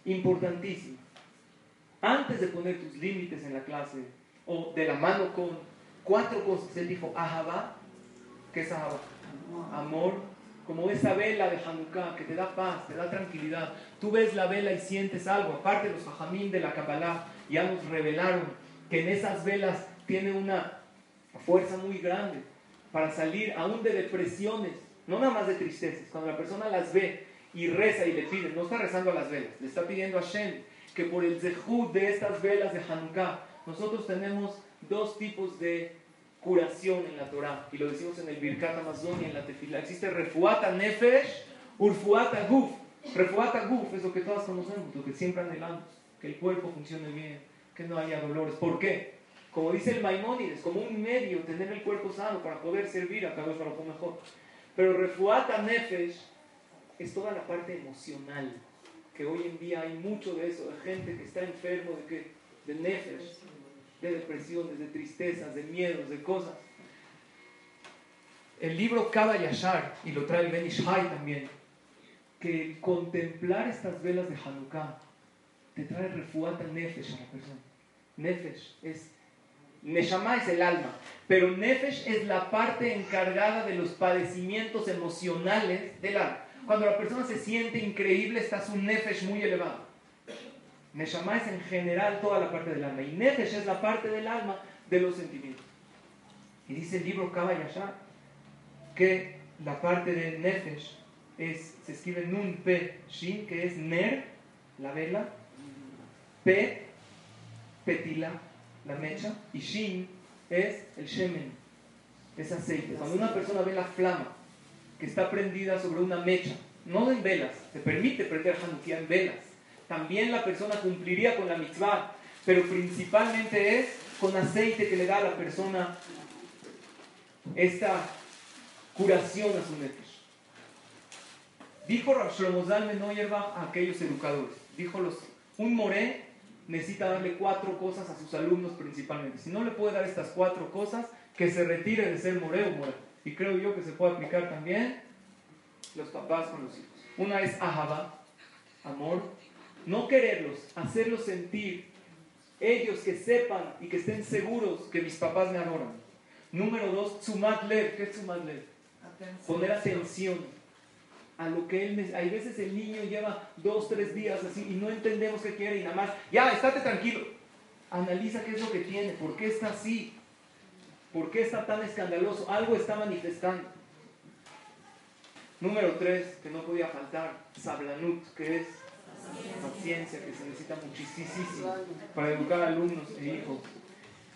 importantísimas. Antes de poner tus límites en la clase o de la mano con cuatro cosas, él dijo, Ahabá, ¿qué es Ahabá? Amor, como esa vela de Hanukkah que te da paz, te da tranquilidad. Tú ves la vela y sientes algo. Aparte los fajamín de la Kabbalah ya nos revelaron que en esas velas tiene una fuerza muy grande para salir aún de depresiones, no nada más de tristezas. Cuando la persona las ve y reza y le pide, no está rezando a las velas, le está pidiendo a Shem que por el zehut de estas velas de Hanukkah, nosotros tenemos dos tipos de curación en la Torah, y lo decimos en el Birkat Amazon y en la Tefila. Existe refuata nefesh, urfuata guf. Refuata guf es lo que todas conocemos, lo que siempre anhelamos, que el cuerpo funcione bien, que no haya dolores. ¿Por qué? Como dice el Maimónides, como un medio, tener el cuerpo sano para poder servir a cada lo mejor. Pero refuata nefesh es toda la parte emocional, que hoy en día hay mucho de eso, de gente que está enfermo de, que, de nefesh, de depresiones, de tristezas, de miedos, de cosas. El libro Kaba Yashar, y lo trae Ben Ishai también, que contemplar estas velas de Hanukkah te trae refuata nefesh a la persona. Nefesh es Neshama es el alma, pero Nefesh es la parte encargada de los padecimientos emocionales del alma. Cuando la persona se siente increíble, está su Nefesh muy elevado. Neshama es en general toda la parte del alma, y Nefesh es la parte del alma de los sentimientos. Y dice el libro Kaba que la parte de Nefesh es, se escribe Nun Pe Shin, que es Ner, la vela, Pe, Petila, la mecha, y shin es el shemen, es aceite. Cuando una persona ve la flama que está prendida sobre una mecha, no en velas, se permite prender Hanukkah en velas. También la persona cumpliría con la mitzvah, pero principalmente es con aceite que le da a la persona esta curación a su nefesh. Dijo Shlomo Zalman a aquellos educadores, dijo los, un moré necesita darle cuatro cosas a sus alumnos principalmente. Si no le puede dar estas cuatro cosas, que se retire de ser moreo o Y creo yo que se puede aplicar también los papás con los hijos. Una es ahaba, amor. No quererlos, hacerlos sentir ellos que sepan y que estén seguros que mis papás me adoran. Número dos, sumat lev. ¿Qué es lev? Poner atención a lo que él Hay veces el niño lleva dos, tres días así y no entendemos qué quiere y nada más, ya, estate tranquilo. Analiza qué es lo que tiene, por qué está así, por qué está tan escandaloso, algo está manifestando. Número tres, que no podía faltar, sablanut, que es paciencia, que se necesita muchísimo para educar alumnos e hijos.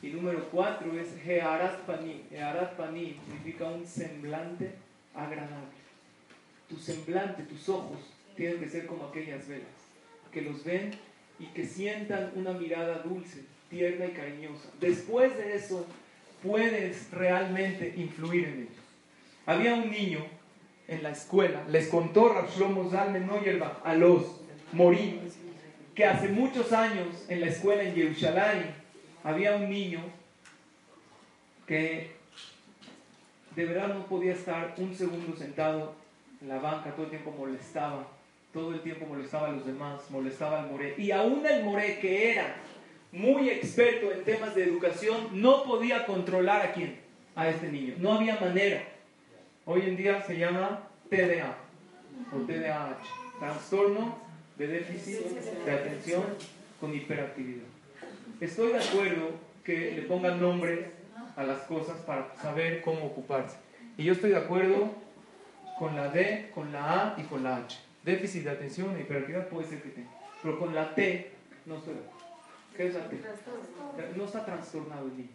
Y número cuatro es Gearat Pani. Gearat Pani significa un semblante agradable tu semblante, tus ojos, tienen que ser como aquellas velas, que los ven y que sientan una mirada dulce, tierna y cariñosa. Después de eso, puedes realmente influir en ellos. Había un niño en la escuela, les contó Rav Shlomo Zalman a los morim, que hace muchos años en la escuela en Jerusalén había un niño que de verdad no podía estar un segundo sentado en la banca, todo el tiempo molestaba, todo el tiempo molestaba a los demás, molestaba al Moré. Y aún el Moré, que era muy experto en temas de educación, no podía controlar a quién, a este niño. No había manera. Hoy en día se llama TDA o TDAH, trastorno de déficit de atención con hiperactividad. Estoy de acuerdo que le pongan nombre a las cosas para saber cómo ocuparse. Y yo estoy de acuerdo con la D, con la A y con la H. Déficit de atención e hiperactividad puede ser que tenga. Pero con la T no estoy de acuerdo. ¿Qué es la T? No está trastornado el niño.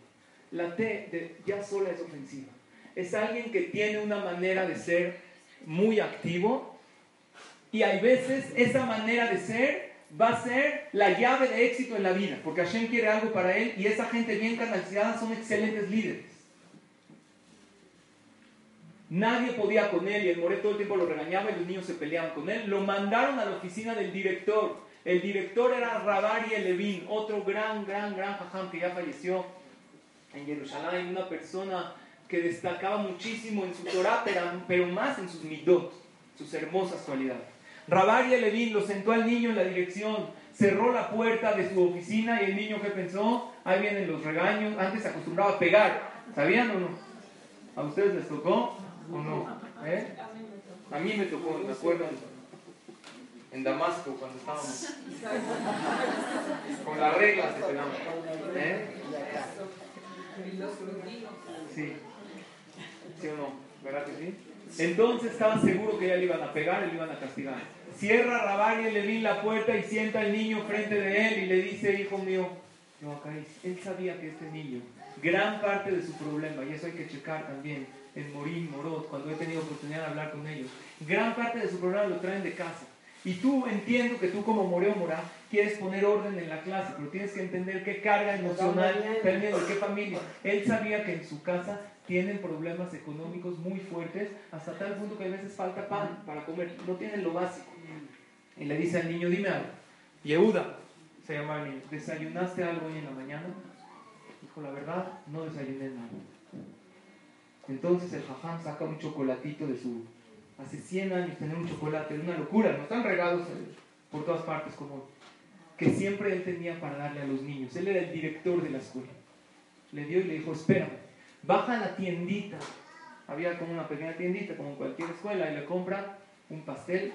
La T ya sola es ofensiva. Es alguien que tiene una manera de ser muy activo y hay veces esa manera de ser va a ser la llave de éxito en la vida, porque Hashem quiere algo para él y esa gente bien canalizada son excelentes líderes. Nadie podía con él y el Moré todo el tiempo lo regañaba y los niños se peleaban con él. Lo mandaron a la oficina del director. El director era Rabari Levin, otro gran, gran, gran jajam que ya falleció en Jerusalén, una persona que destacaba muchísimo en su Torah, pero, más en sus midot, sus hermosas cualidades. Rabaria Levin lo sentó al niño en la dirección, cerró la puerta de su oficina y el niño que pensó, ahí vienen los regaños, antes se acostumbraba a pegar, ¿sabían o no? ¿A ustedes les tocó o no? ¿Eh? A mí me tocó, me acuerdo, en Damasco cuando estábamos con las reglas de pegamos. ¿Eh? Sí. ¿Sí o no? ¿Verdad que sí? Entonces estaba seguro que ya le iban a pegar y le iban a castigar. Cierra Rabari Levín la puerta y sienta al niño frente de él y le dice, hijo mío, no, acá él sabía que este niño, gran parte de su problema, y eso hay que checar también en Morín, Morot, cuando he tenido oportunidad de hablar con ellos, gran parte de su problema lo traen de casa. Y tú entiendo que tú como Moreo Morá quieres poner orden en la clase, pero tienes que entender qué carga emocional, de qué familia. Él sabía que en su casa tienen problemas económicos muy fuertes, hasta tal punto que a veces falta pan para comer, no tienen lo básico. Y le dice al niño, dime algo. Yehuda, se llama el niño, ¿desayunaste algo hoy en la mañana? Dijo, la verdad, no desayuné nada. Entonces el jajam saca un chocolatito de su... Hace 100 años tener un chocolate, es una locura, no están regados por todas partes como... Que siempre él tenía para darle a los niños. Él era el director de la escuela. Le dio y le dijo, espérame, baja a la tiendita. Había como una pequeña tiendita, como cualquier escuela, y le compra un pastel,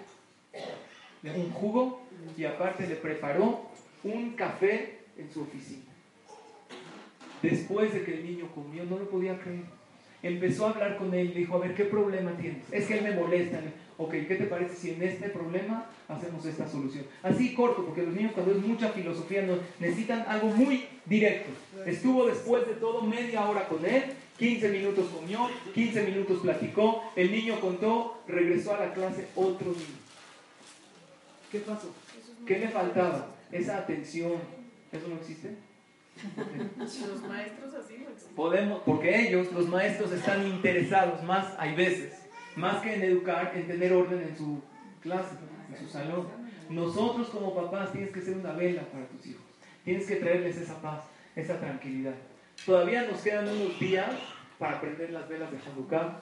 un jugo, y aparte le preparó un café en su oficina. Después de que el niño comió, no lo podía creer. Empezó a hablar con él, dijo, a ver, ¿qué problema tienes? Es que él me molesta. Ok, ¿qué te parece si en este problema hacemos esta solución? Así corto, porque los niños cuando es mucha filosofía necesitan algo muy directo. Estuvo después de todo media hora con él, 15 minutos comió, 15 minutos platicó, el niño contó, regresó a la clase otro niño. ¿Qué pasó? ¿Qué le faltaba? Esa atención. ¿Eso no existe?
Los maestros así no existen.
Podemos, porque ellos, los maestros, están interesados más, hay veces, más que en educar, en tener orden en su clase, en su salón. Nosotros como papás tienes que ser una vela para tus hijos. Tienes que traerles esa paz, esa tranquilidad. Todavía nos quedan unos días para prender las velas de Hanukkah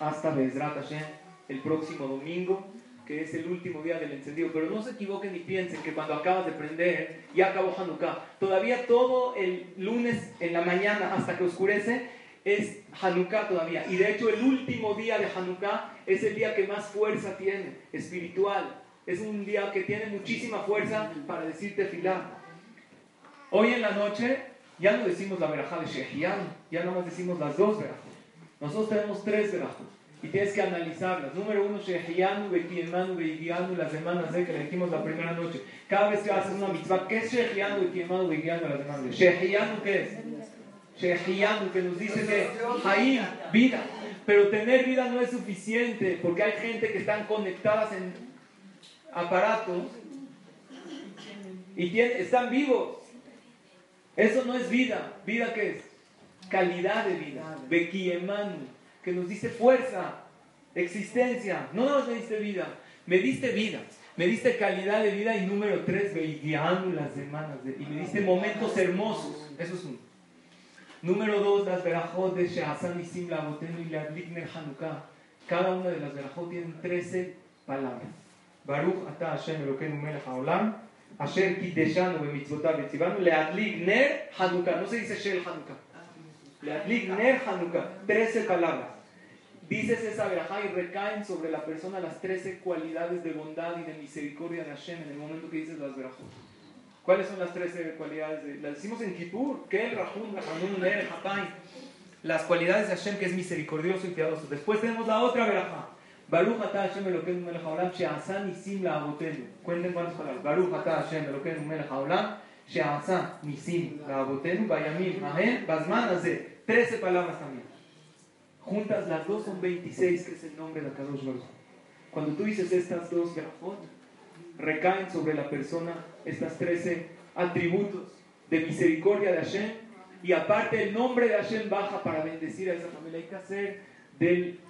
hasta Bezrat Hashem el próximo domingo que es el último día del encendido. Pero no se equivoquen ni piensen que cuando acabas de prender, ya acabó Hanukkah. Todavía todo el lunes en la mañana hasta que oscurece es Hanukkah todavía. Y de hecho el último día de Hanukkah es el día que más fuerza tiene, espiritual. Es un día que tiene muchísima fuerza para decirte filar. Hoy en la noche ya no decimos la verajá de Shehian, ya no más decimos las dos verajos. Nosotros tenemos tres verajos y tienes que analizarlas. Número uno, Shehianu, Bekiemanu, Beigianu, las semanas de que le dijimos la primera noche. Cada vez que haces una mitzvah, ¿qué es Shehianu, Bekiemanu, Beigianu, las semanas? Shehianu, ¿qué es? Shehianu, que nos dice que hay vida. Pero tener vida no es suficiente, porque hay gente que están conectadas en aparatos y están vivos. Eso no es vida. ¿Vida qué es? Calidad de vida. Bekiemanu que nos dice fuerza, existencia. No nos diste vida, me diste vida, me diste calidad de vida y número tres, las semanas y me diste momentos hermosos. Eso es uno. Número dos, las verajot de Shehazan y Simla Botenu y la Hanukkah. Cada una de las verajot tienen 13 palabras. Baruch ata Hashem Elokeinu melech haolam, asher kideshanu bemitzvotav leadlik ner Hanukkah. No se dice Shel Hanukkah. Ner Hanukkah. 13 palabras. Dices esa verajá y recaen sobre la persona las 13 cualidades de bondad y de misericordia de Hashem en el momento que dices las verajot. ¿Cuáles son las 13 cualidades? De, las decimos en Kippur. Kel, Rahun, Rahanun, Ner, Hatay. Las cualidades de Hashem que es misericordioso y piadoso. Después tenemos la otra verajá. Baruch ata Hashem Elokeinu melech haolam she'asa nisim la'avotenu. Cuenten cuántas palabras. Baruch ata Hashem Elokeinu melech haolam she'asa nisim la'avotenu bayamim ahen bazman haze. 13 palabras también. Juntas las dos son 26, que es el nombre de Kadosh Baruch. Cuando tú dices estas dos grafot, recaen sobre la persona estas 13 atributos de misericordia de Hashem y aparte el nombre de Hashem baja para bendecir a esa familia. Hay que hacer del,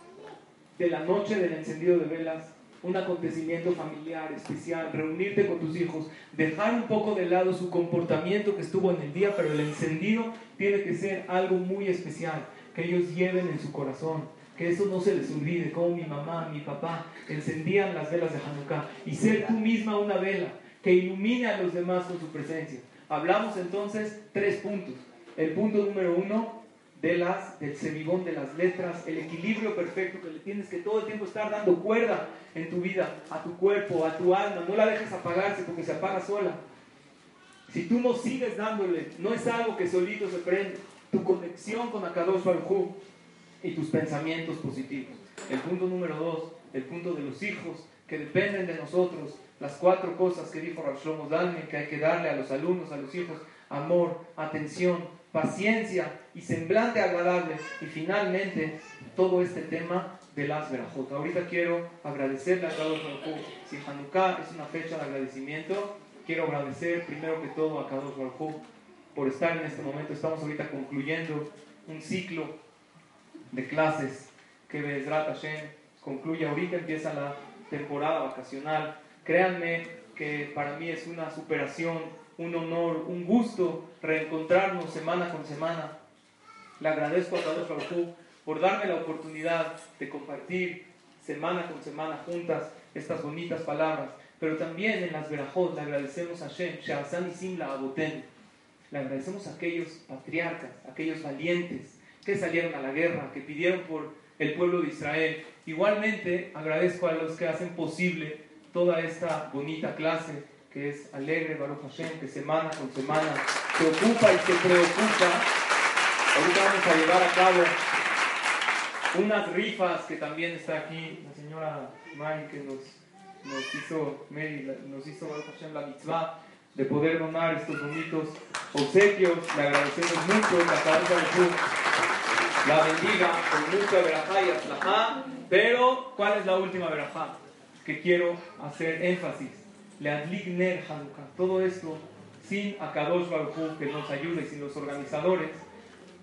de la noche del encendido de velas un acontecimiento familiar especial, reunirte con tus hijos, dejar un poco de lado su comportamiento que estuvo en el día, pero el encendido tiene que ser algo muy especial que ellos lleven en su corazón, que eso no se les olvide, como mi mamá, mi papá encendían las velas de Hanukkah, y ser tú misma una vela que ilumine a los demás con su presencia. Hablamos entonces tres puntos. El punto número uno, de las, del semibón de las letras, el equilibrio perfecto que le tienes que todo el tiempo estar dando cuerda en tu vida, a tu cuerpo, a tu alma, no la dejes apagarse porque se apaga sola. Si tú no sigues dándole, no es algo que solito se prende, tu conexión con Akadosh Baruj y tus pensamientos positivos. El punto número dos, el punto de los hijos que dependen de nosotros, las cuatro cosas que dijo Rav Shlomo que hay que darle a los alumnos, a los hijos, amor, atención, paciencia y semblante agradable. Y finalmente, todo este tema de las verajot. Ahorita quiero agradecerle a Kadosh Baruj Si Hanukkah es una fecha de agradecimiento, quiero agradecer primero que todo a Kadosh Baruj por estar en este momento. Estamos ahorita concluyendo un ciclo de clases que Bezrat Hashem concluye. Ahorita empieza la temporada vacacional. Créanme que para mí es una superación un honor, un gusto reencontrarnos semana con semana. Le agradezco a Kadosh Baruj por darme la oportunidad de compartir semana con semana juntas estas bonitas palabras. Pero también en las verajot le agradecemos a Shem, y Simla Aboten. Le agradecemos a aquellos patriarcas, aquellos valientes que salieron a la guerra, que pidieron por el pueblo de Israel. Igualmente agradezco a los que hacen posible toda esta bonita clase que es alegre, Baruch Hashem, que semana con semana se ocupa y se preocupa. Ahorita vamos a llevar a cabo unas rifas que también está aquí la señora Mari que nos, nos hizo, Mary, nos hizo Baruch Hashem la mitzvah de poder donar estos bonitos obsequios. Le agradecemos mucho, la cabeza de la bendiga con mucha verajá y aslajá. Pero, ¿cuál es la última verajá? Que quiero hacer énfasis Leadligner Hanukkah. Todo esto sin Akadosh Baruj que nos ayude, sin los organizadores.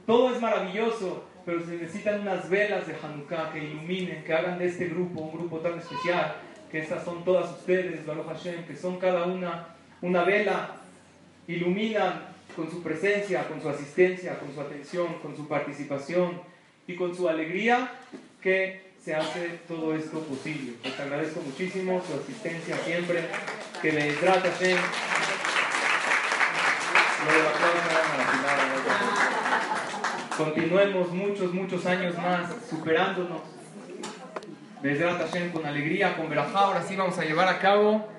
Todo es maravilloso, pero se necesitan unas velas de Hanukkah que iluminen, que hagan de este grupo un grupo tan especial, que estas son todas ustedes, Baruch Hashem, que son cada una una vela, iluminan con su presencia, con su asistencia, con su atención, con su participación y con su alegría que se hace todo esto posible. Les agradezco muchísimo su asistencia siempre, que me Hashem. Continuemos muchos, muchos años más superándonos. Hashem con alegría, con verajá. Ahora sí vamos a llevar a cabo